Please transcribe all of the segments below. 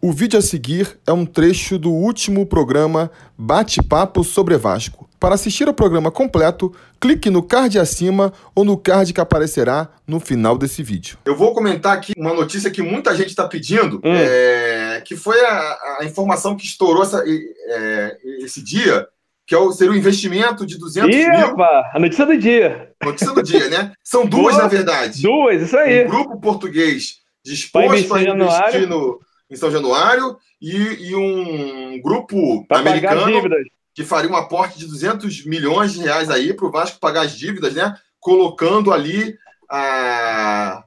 O vídeo a seguir é um trecho do último programa Bate-Papo sobre Vasco. Para assistir ao programa completo, clique no card acima ou no card que aparecerá no final desse vídeo. Eu vou comentar aqui uma notícia que muita gente está pedindo, hum. é, que foi a, a, informação que estourou essa, é, esse dia, que é o, seria o investimento de 200 Epa, mil. A notícia do dia. Notícia do dia, né? São duas, Boa, na verdade. Duas, isso aí. Um grupo português disposto a investir no em São Januário e, e um grupo pra americano que faria um aporte de 200 milhões de reais aí para o Vasco pagar as dívidas, né? Colocando ali a,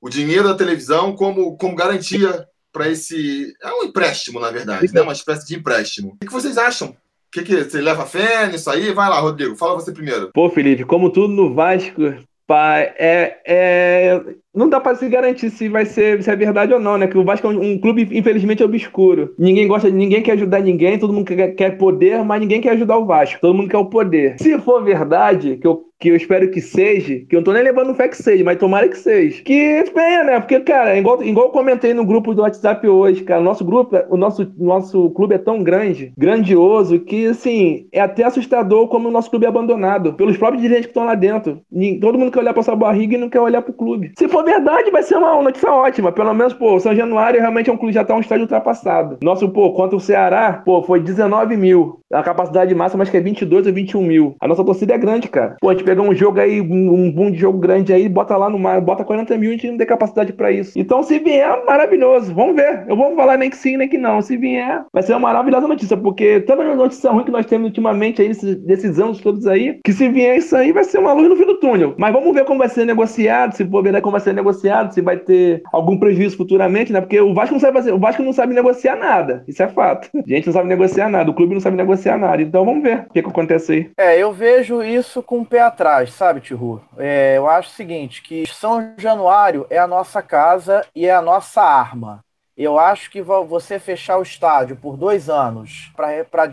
o dinheiro da televisão como, como garantia para esse. É um empréstimo, na verdade, né? Uma espécie de empréstimo. O que vocês acham? O que, que você leva fé nisso aí? Vai lá, Rodrigo, fala você primeiro. Pô, Felipe, como tudo no Vasco, pá, é, é, não dá para se garantir se vai ser se é verdade ou não, né? Que o Vasco é um, um, clube, infelizmente, obscuro. Ninguém gosta, ninguém quer ajudar ninguém, todo mundo quer, quer poder, mas ninguém quer ajudar o Vasco. Todo mundo quer o poder. Se for verdade, que eu, que eu espero que seja, que eu não tô nem levando fé que seja, mas tomara que seja. Que venha, né? Porque, cara, igual, igual eu comentei no grupo do WhatsApp hoje, cara, nosso grupo, o nosso, nosso clube é tão grande, grandioso, que, assim, é até assustador como o nosso clube é abandonado pelos próprios dirigentes que estão lá dentro. Todo mundo quer olhar pra sua barriga e não quer olhar pro clube. Se for for verdade, vai ser uma notícia ótima. Pelo menos, pô, o São Januário realmente é um clube já tá um estádio ultrapassado. Nosso, pô, contra o Ceará, pô, foi 19 mil. A capacidade máxima acho que é 22 ou 21 mil. A nossa torcida é grande, cara. Pô, a gente pega um jogo aí, um boom de jogo grande aí, bota lá no mar, bota 40 mil, a gente não tem capacidade pra isso. Então, se vier, maravilhoso. Vamos ver. Eu vou falar nem que sim, nem que não. Se vier, vai ser uma maravilhosa notícia, porque toda a notícia ruim que nós temos ultimamente aí, desses, desses anos todos aí, que se vier isso aí, vai ser uma luz no fim do túnel. Mas vamos ver como vai ser negociado, se for verdade como vai ser ser negociado, se vai ter algum prejuízo futuramente, né? Porque o Vasco não sabe fazer, o Vasco não sabe negociar nada. Isso é fato. A gente não sabe negociar nada, o clube não sabe negociar nada. Então vamos ver o que, que acontece aí. É, eu vejo isso com o pé atrás, sabe, Tiru? É, eu acho o seguinte, que São Januário é a nossa casa e é a nossa arma. Eu acho que você fechar o estádio por dois anos para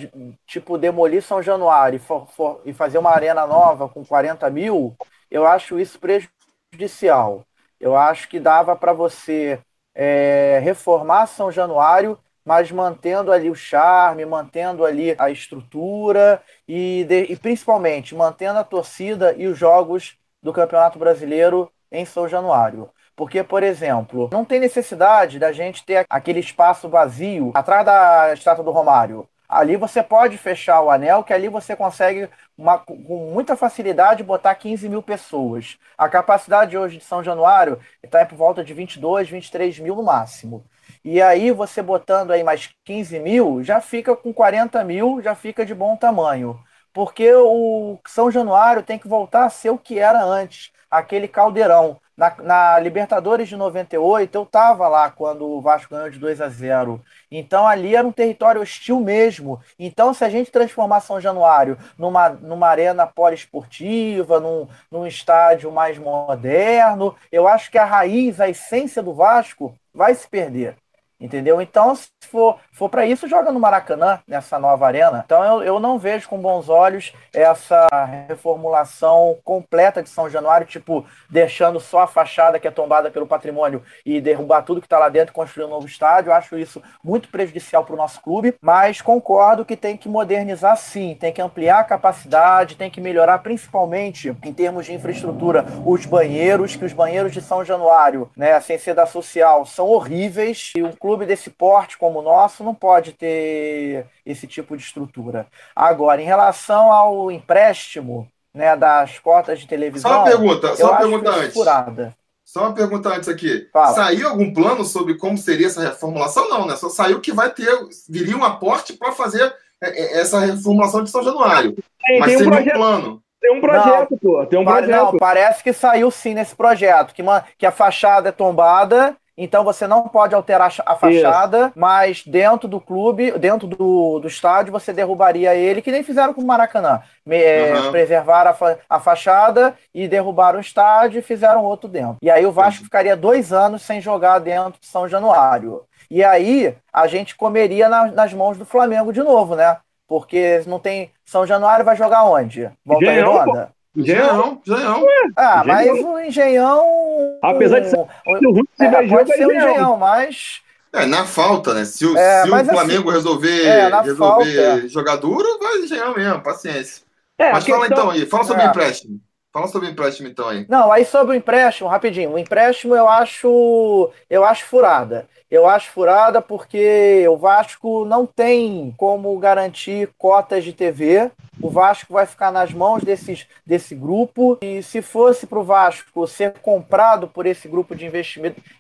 tipo demolir São Januário e, for, for, e fazer uma arena nova com 40 mil, eu acho isso prejudicial. Eu acho que dava para você é, reformar São Januário, mas mantendo ali o charme, mantendo ali a estrutura e, de, e principalmente mantendo a torcida e os jogos do Campeonato Brasileiro em São Januário. Porque, por exemplo, não tem necessidade da gente ter aquele espaço vazio atrás da estátua do Romário. Ali você pode fechar o anel, que ali você consegue uma, com muita facilidade botar 15 mil pessoas. A capacidade hoje de São Januário está por volta de 22, 23 mil no máximo. E aí você botando aí mais 15 mil, já fica com 40 mil, já fica de bom tamanho. Porque o São Januário tem que voltar a ser o que era antes, aquele caldeirão. Na, na, Libertadores de 98, eu estava lá quando o Vasco ganhou de 2 a 0. Então ali era um território hostil mesmo. Então, se a gente transformar São Januário numa, numa arena poliesportiva, num, num estádio mais moderno, eu acho que a raiz, a essência do Vasco vai se perder. Entendeu? Então, se for, for para isso, joga no Maracanã, nessa nova arena. Então, eu, eu não vejo com bons olhos essa reformulação completa de São Januário, tipo, deixando só a fachada que é tombada pelo patrimônio e derrubar tudo que está lá dentro e construir um novo estádio. Eu acho isso muito prejudicial para o nosso clube, mas concordo que tem que modernizar sim, tem que ampliar a capacidade, tem que melhorar principalmente em termos de infraestrutura os banheiros, que os banheiros de São Januário, né, sem ser da social, são horríveis e o clube desse porte como o nosso não pode ter esse tipo de estrutura. Agora, em relação ao empréstimo né, das cotas de televisão. Só uma pergunta, só uma pergunta antes. Furada. Só uma pergunta antes aqui. Fala. Saiu algum plano sobre como seria essa reformulação? Não, né? Só saiu que vai ter, viria um aporte para fazer é, é, essa reformulação de São Januário. Tem, Mas tem um, projeto, um plano. Tem um projeto, não, pô. Tem um projeto. Não, parece que saiu sim nesse projeto, que, uma, que a fachada é tombada então você não pode alterar a fachada, Isso. mas dentro do clube, dentro do, do estádio, você derrubaria ele, que nem fizeram com o Maracanã. Me, uhum. Preservaram a, fa a, fachada e derrubaram o estádio e fizeram outro dentro. E aí o Vasco uhum. ficaria dois anos sem jogar dentro de São Januário. E aí a gente comeria na, nas mãos do Flamengo de novo, né? Porque não tem. São Januário vai jogar onde? Volta Redonda? Engenhão, Engenhão. Ah, mas o Engenhão. Apesar de ser ruim, é, pode ser um Engenhão, mas É, na falta, né? Se, o, é, se o assim, Flamengo assim, resolver, é, resolver falta, é. jogar duro, vai engenhar mesmo, paciência. É, mas fala então aí, fala sobre é. empréstimo. Fala sobre o empréstimo então aí. Não, aí sobre o empréstimo, rapidinho. O empréstimo eu acho, eu acho furada. Eu acho furada porque o Vasco não tem como garantir cotas de TV. O Vasco vai ficar nas mãos desses, desse grupo. E se fosse para o Vasco ser comprado por esse grupo de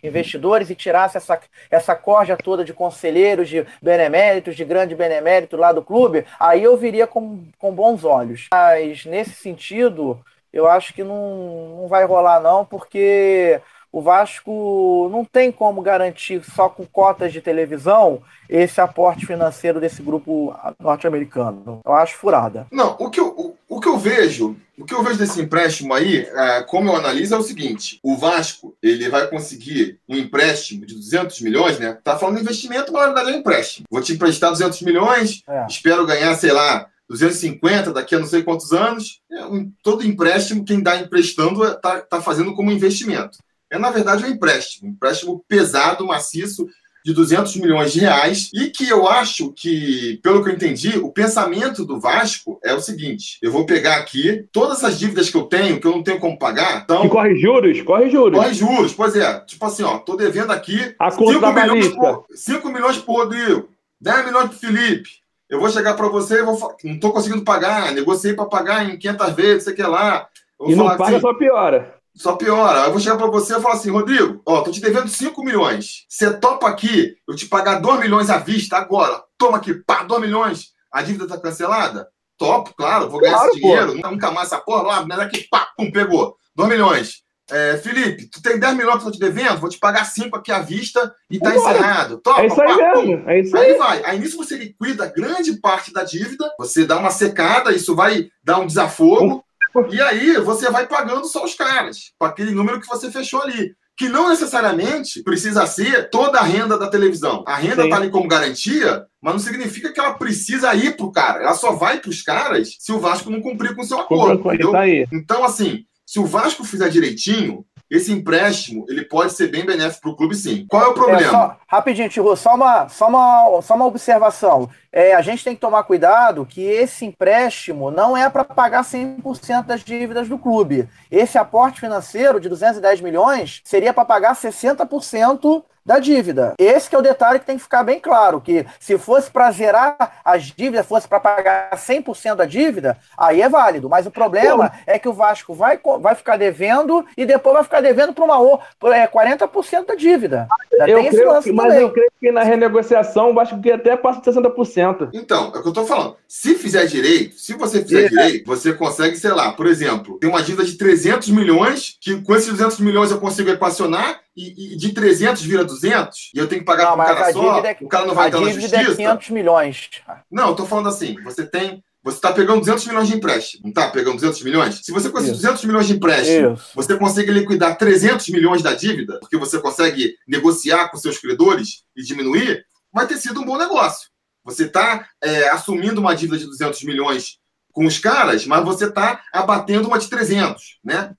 investidores e tirasse essa, essa corja toda de conselheiros, de beneméritos, de grande benemérito lá do clube, aí eu viria com, com bons olhos. Mas nesse sentido, eu acho que não, não vai rolar, não, porque o Vasco não tem como garantir só com cotas de televisão esse aporte financeiro desse grupo norte-americano. Eu acho furada. Não, o que eu, o, o, que eu vejo, o que eu vejo desse empréstimo aí, é, como eu analiso, é o seguinte: o Vasco ele vai conseguir um empréstimo de 200 milhões, né? Tá falando de investimento, mas na verdade é um empréstimo. Vou te emprestar 200 milhões, é. espero ganhar, sei lá, 250 daqui a não sei quantos anos. É todo empréstimo, quem dá emprestando está tá fazendo como investimento. É, na verdade, um empréstimo. Um empréstimo pesado, maciço, de 200 milhões de reais. E que eu acho que, pelo que eu entendi, o pensamento do Vasco é o seguinte: eu vou pegar aqui todas as dívidas que eu tenho, que eu não tenho como pagar. Então, e corre juros? Corre juros. Corre juros, pois é. Tipo assim, ó, tô devendo aqui a 5 milhões, por, 5 milhões pro Rodrigo, 10 milhões pro Felipe. Eu vou chegar para você e vou não estou conseguindo pagar, negociei para pagar em 500 vezes, sei que lá. e não paga, assim, só piora. Só piora. Aí eu vou chegar para você e falar assim, Rodrigo, ó, tô te devendo 5 milhões. Você topa aqui, eu te pagar 2 milhões à vista agora. Toma aqui, pá, 2 milhões. A dívida tá cancelada? Topo, claro, vou ganhar claro, esse dinheiro. Pô. Nunca mais essa porra lá, mas aqui, pá, pum, pegou. 2 milhões. É, Felipe, tu tem 10 milhões que eu tô te devendo, vou te pagar 5 aqui à vista e tá encerrado. Topa, é isso aí pá, mesmo. É isso aí. aí vai. Aí nisso você liquida grande parte da dívida, você dá uma secada, isso vai dar um desafogo, e aí você vai pagando só os caras, com aquele número que você fechou ali. Que não necessariamente precisa ser toda a renda da televisão. A renda Sim. tá ali como garantia, mas não significa que ela precisa ir pro cara. Ela só vai pros caras se o Vasco não cumprir com o seu acordo. Tá então, assim, se o Vasco fizer direitinho, esse empréstimo ele pode ser bem benéfico para o clube, sim. Qual é o problema? É, só, rapidinho, Tio, só uma, só uma, só uma observação. É, a gente tem que tomar cuidado que esse empréstimo não é para pagar 100% das dívidas do clube. Esse aporte financeiro de 210 milhões seria para pagar 60% da dívida. Esse é o detalhe que tem que ficar bem claro, que se fosse para zerar as dívidas, fosse para pagar 100% da dívida, aí é válido. Mas o problema Pô. é que o Vasco vai, vai ficar devendo e depois vai ficar devendo para uma é, 40% da dívida. Eu creio que, mas eu creio que na renegociação o Vasco que até passa de 60%. Então, é o que eu estou falando. Se fizer direito, se você fizer é. direito, você consegue, sei lá, por exemplo, tem uma dívida de 300 milhões, que com esses 200 milhões eu consigo equacionar e, e, de 300 vira 200 e eu tenho que pagar para um cara só, é, o cara não vai entrar na justiça. É 500 milhões. Não, eu tô falando assim, você tem você está pegando 200 milhões de empréstimo, não está pegando 200 milhões? Se você conseguir 200 milhões de empréstimo, Isso. você consegue liquidar 300 milhões da dívida, porque você consegue negociar com seus credores e diminuir, vai ter sido um bom negócio. Você está é, assumindo uma dívida de 200 milhões com os caras, mas você está abatendo uma de 300, né?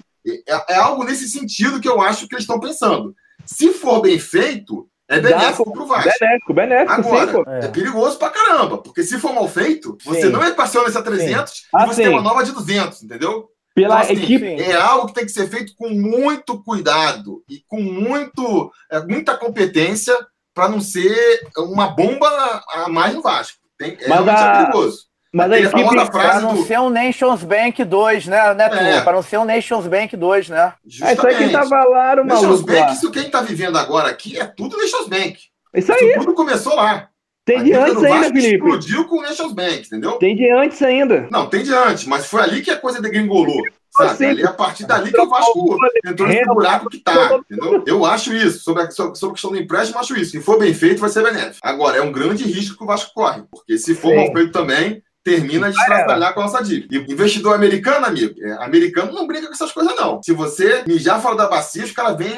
É, é, algo nesse sentido que eu acho que eles estão pensando. Se for bem feito, é benéfico para o Vasco. Benéfico, benéfico, Agora, sim, é. é. perigoso para caramba, porque se for mal feito, você sim. não equaciona essa 300 sim. e você tem uma nova de 200, entendeu? Pela então, assim, equipe. É algo que tem que ser feito com muito cuidado e com muito, é, muita competência para não ser uma bomba a mais no Vasco. Tem, é, Mas a... é perigoso. Mas a equipe para não do... ser um Nations Bank 2, né, né é. Para não ser um Nations Bank 2, né? Justamente. É isso aí que tava lá no Nations Bank, isso quem está vivendo agora aqui é tudo Nations Bank. Isso aí. Isso tudo começou lá. Tem de antes ainda, Felipe. explodiu com o Nations Bank, entendeu? Tem de antes ainda. Não, tem de antes, mas foi ali que a coisa degringolou. Sabe? Ali, a partir dali que o Vasco entrou nesse buraco que tá. Entendeu? Eu acho isso. Sobre a, sobre a questão do empréstimo, acho isso. Se for bem feito, vai ser benéfico. Agora, é um grande risco que o Vasco corre. Porque se for Sim. mal feito também, termina de trabalhar com a nossa dívida. E investidor americano, amigo, é, americano não brinca com essas coisas, não. Se você mijar fora da bacia, os caras vêm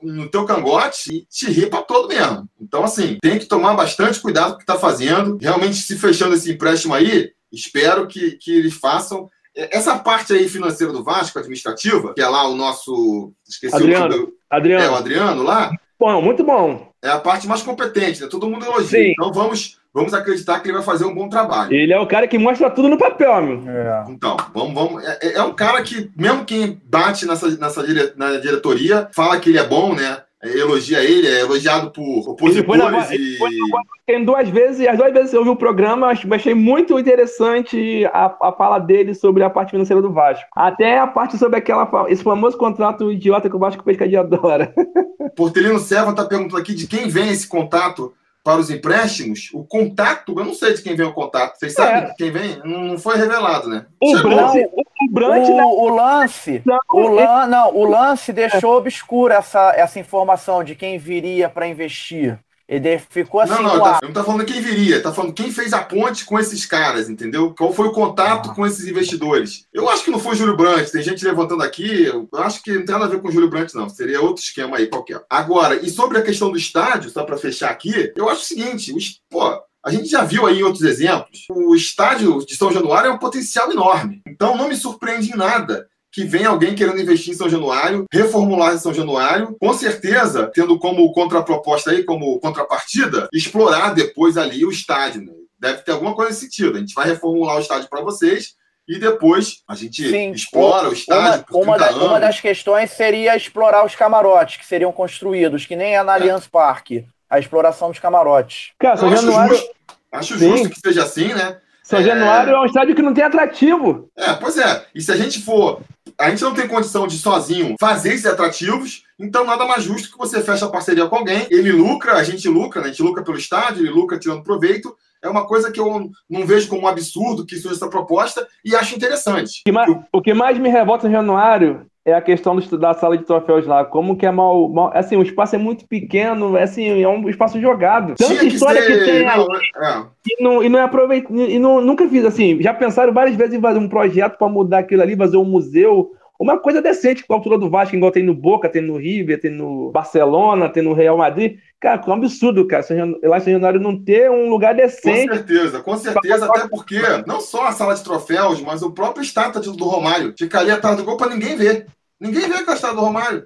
no teu cangote e te ri pra todo mesmo. Então, assim, tem que tomar bastante cuidado com o que tá fazendo. Realmente, se fechando esse empréstimo aí, espero que, que eles façam. É, essa parte aí financeira do Vasco, administrativa, que é lá o nosso. Esqueci Adriano. o Adriano. É, o Adriano lá. Bom, muito bom. é a parte mais competente, né? Todo mundo elogia. Sim. Então vamos, vamos acreditar que ele vai fazer um bom trabalho. Ele é o cara que mostra tudo no papel, meu. É. Então, vamos, vamos. É, é, é um cara que, mesmo quem bate nessa, nessa dire, na diretoria, fala que ele é bom, né? É, elogia ele, é elogiado por opositores. Ele foi na, e... Tem duas vezes, as duas vezes eu vi o programa, achei muito interessante a, a fala dele sobre a parte financeira do Vasco. Até a parte sobre aquela, esse famoso contrato idiota que o Vasco Pescadia adora. Portelino Serva está perguntando aqui de quem vem esse contato para os empréstimos, o contato, eu não sei de quem vem o contato. Vocês sabem é. de quem vem? Não foi revelado, né? O Brant, o, Brant, o, né? o lance, não, o lan, não, o lance deixou obscura essa, essa informação de quem viria para investir. Ele ficou assim. Não, não, tá, não tá falando quem viria, tá falando quem fez a ponte com esses caras, entendeu? Qual foi o contato ah. com esses investidores? Eu acho que não foi o Júlio Brandt, tem gente levantando aqui, eu acho que não tem nada a ver com o Júlio Brandt, não. Seria outro esquema aí qualquer. Agora, e sobre a questão do estádio, só para fechar aqui, eu acho o seguinte: os, pô, a gente já viu aí em outros exemplos, o estádio de São Januário é um potencial enorme. Então não me surpreende em nada que vem alguém querendo investir em São Januário, reformular em São Januário, com certeza, tendo como contraproposta aí, como contrapartida, explorar depois ali o estádio. Né? Deve ter alguma coisa nesse sentido. A gente vai reformular o estádio para vocês e depois a gente Sim. explora o estádio. Uma, uma, da, uma, das questões seria explorar os camarotes que seriam construídos, que nem é na é. Allianz Parque, a exploração dos camarotes. Cara, São Januário. Justo, acho justo que seja assim, né? São é... Januário é um estádio que não tem atrativo. É, pois é. E se a gente for a gente não tem condição de sozinho fazer esses atrativos, então nada mais justo que você feche a parceria com alguém, ele lucra, a gente lucra, né? a gente lucra pelo estádio, ele lucra tirando proveito. É uma coisa que eu não vejo como um absurdo que surja essa proposta e acho interessante. O que mais, o que mais me revolta em Januário é a questão do, da sala de troféus lá. Como que é mal, mal, Assim, o espaço é muito pequeno, é assim, é um espaço jogado. Tanta história que, que tem não, ali, é. e, não, e não é aproveita. E não, nunca fiz assim. Já pensaram várias vezes em fazer um projeto para mudar aquilo ali, fazer um museu. Uma coisa decente com a altura do Vasco, igual tem no Boca, tem no River, tem no Barcelona, tem no Real Madrid. Cara, é um absurdo, cara. Lá em São Januário não ter um lugar decente. Com certeza, com certeza, até porque não só a sala de troféus, mas o próprio estátua do Romário fica ali atrás do gol para ninguém ver. Ninguém vê a estátua do Romário.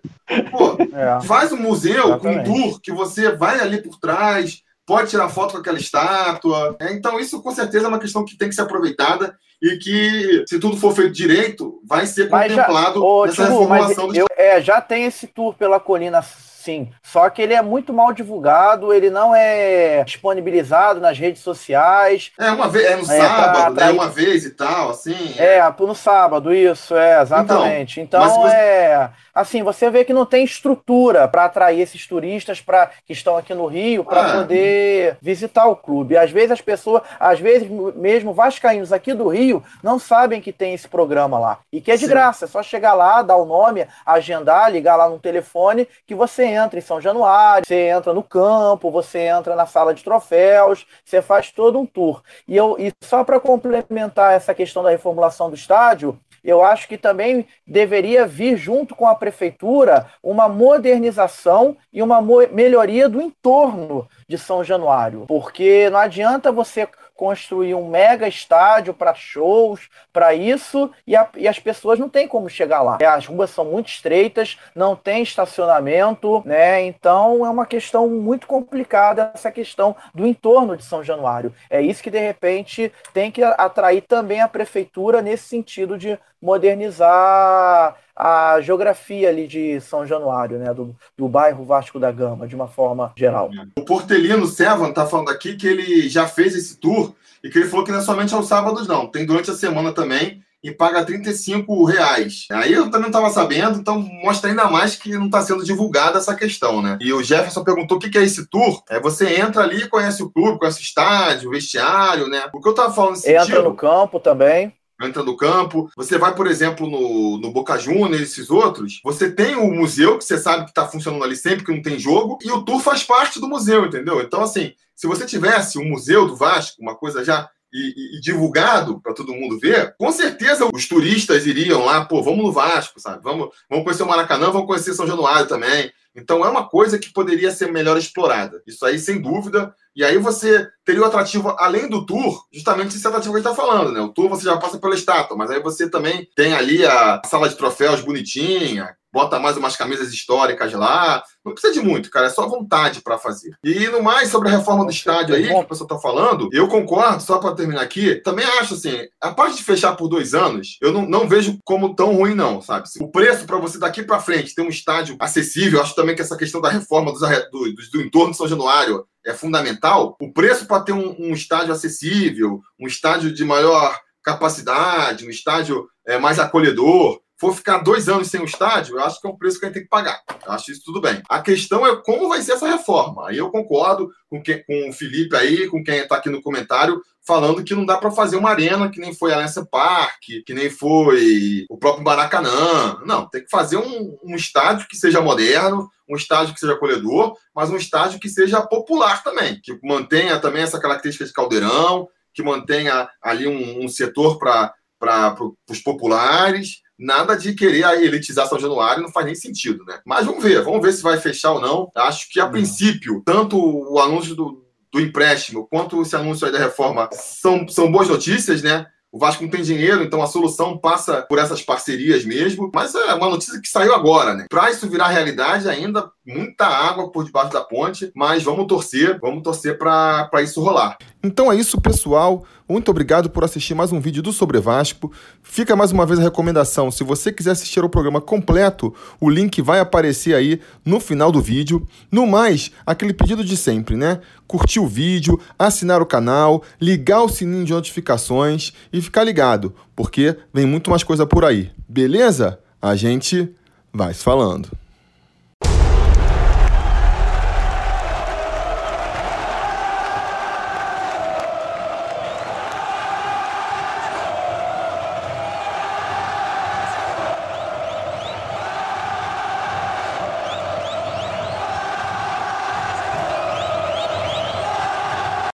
Pô, é, faz um museu exatamente. com um tour que você vai ali por trás, pode tirar foto com aquela estátua. É, então, isso com certeza é uma questão que tem que ser aproveitada e que, se tudo for feito direito, vai ser contemplado já, nessa tipo, reformulação do eu, é, Já tem esse tour pela colina Sim, só que ele é muito mal divulgado, ele não é disponibilizado nas redes sociais. É uma vez, é no é, sábado, né? Uma vez e tal, assim. É, é no sábado, isso, é, exatamente. Então, então você... é. Assim, você vê que não tem estrutura para atrair esses turistas pra, que estão aqui no Rio para ah. poder visitar o clube. Às vezes as pessoas, às vezes mesmo vascaínos aqui do Rio, não sabem que tem esse programa lá. E que é de Sim. graça, é só chegar lá, dar o nome, agendar, ligar lá no telefone, que você entra em São Januário, você entra no campo, você entra na sala de troféus, você faz todo um tour. E, eu, e só para complementar essa questão da reformulação do estádio, eu acho que também deveria vir junto com a prefeitura uma modernização e uma melhoria do entorno de São Januário, porque não adianta você construir um mega estádio para shows, para isso, e, a, e, as pessoas não têm como chegar lá. As ruas são muito estreitas, não tem estacionamento, né? Então é uma questão muito complicada essa questão do entorno de São Januário. É isso que de repente tem que atrair também a prefeitura nesse sentido de modernizar a geografia ali de São Januário, né, do, do bairro Vasco da Gama, de uma forma geral. O Portelino Sevan está falando aqui que ele já fez esse tour e que ele falou que não é somente aos sábados, não, tem durante a semana também e paga 35 reais. Aí eu também não estava sabendo, então mostra ainda mais que não está sendo divulgada essa questão, né? E o Jefferson perguntou o que é esse tour. É você entra ali, conhece o clube, conhece o estádio, o vestiário, né? O que eu estava falando nesse Entra sentido, no campo também entra no campo. Você vai, por exemplo, no, no Boca Juniors, esses outros, você tem o museu, que você sabe que está funcionando ali sempre, que não tem jogo, e o tour faz parte do museu, entendeu? Então, assim, se você tivesse um museu do Vasco, uma coisa já e, e, divulgado para todo mundo ver, com certeza os turistas iriam lá, pô, vamos no Vasco, sabe? Vamos, vamos conhecer o Maracanã, vamos conhecer São Januário também. Então é uma coisa que poderia ser melhor explorada. Isso aí, sem dúvida. E aí você teria o atrativo, além do tour, justamente esse atrativo que a gente está falando, né? O tour você já passa pela estátua, mas aí você também tem ali a sala de troféus bonitinha, bota mais umas camisas históricas lá. Não precisa de muito, cara, é só vontade para fazer. E no mais, sobre a reforma do estádio aí, que o pessoal tá falando, eu concordo, só para terminar aqui, também acho assim, a parte de fechar por dois anos, eu não, não vejo como tão ruim, não, sabe? O preço para você daqui para frente ter um estádio acessível, acho também que essa questão da reforma dos, do, do, do entorno de São Januário é fundamental. O preço para ter um, um estádio acessível, um estádio de maior capacidade, um estádio é, mais acolhedor, for ficar dois anos sem o estádio, eu acho que é um preço que a gente tem que pagar. Eu acho isso tudo bem. A questão é como vai ser essa reforma. Aí eu concordo com, quem, com o Felipe aí, com quem está aqui no comentário, falando que não dá para fazer uma arena que nem foi a Allianz Parque, que nem foi o próprio Maracanã. Não, tem que fazer um, um estádio que seja moderno, um estádio que seja acolhedor, mas um estádio que seja popular também, que mantenha também essa característica de caldeirão, que mantenha ali um, um setor para os populares, nada de querer elitizar São Januário, não faz nem sentido, né? Mas vamos ver, vamos ver se vai fechar ou não. Acho que a princípio, tanto o anúncio do, do empréstimo quanto esse anúncio aí da reforma são, são boas notícias, né? O Vasco não tem dinheiro, então a solução passa por essas parcerias mesmo. Mas é uma notícia que saiu agora, né? Para isso virar realidade, ainda muita água por debaixo da ponte, mas vamos torcer, vamos torcer para isso rolar. Então é isso, pessoal. Muito obrigado por assistir mais um vídeo do Sobre Vasco. Fica mais uma vez a recomendação: se você quiser assistir o programa completo, o link vai aparecer aí no final do vídeo. No mais, aquele pedido de sempre, né? Curtir o vídeo, assinar o canal, ligar o sininho de notificações e ficar ligado, porque vem muito mais coisa por aí. Beleza? A gente vai se falando.